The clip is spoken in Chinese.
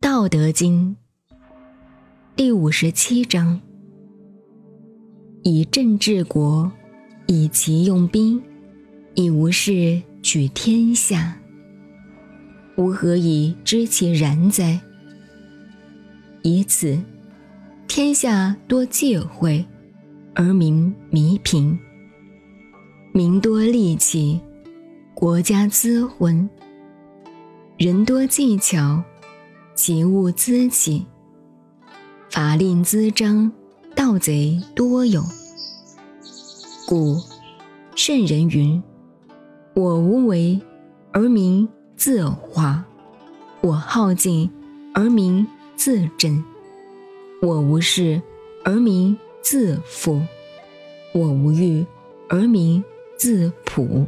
道德经第五十七章：以政治国，以其用兵，以无事取天下。吾何以知其然哉？以此，天下多忌讳，而民弥贫；民多利器，国家滋昏；人多技巧，其物滋起；法令滋章，盗贼多有。故圣人云：“我无为而民。”自化，我好静而民自正；我无事而民自富；我无欲而民自朴。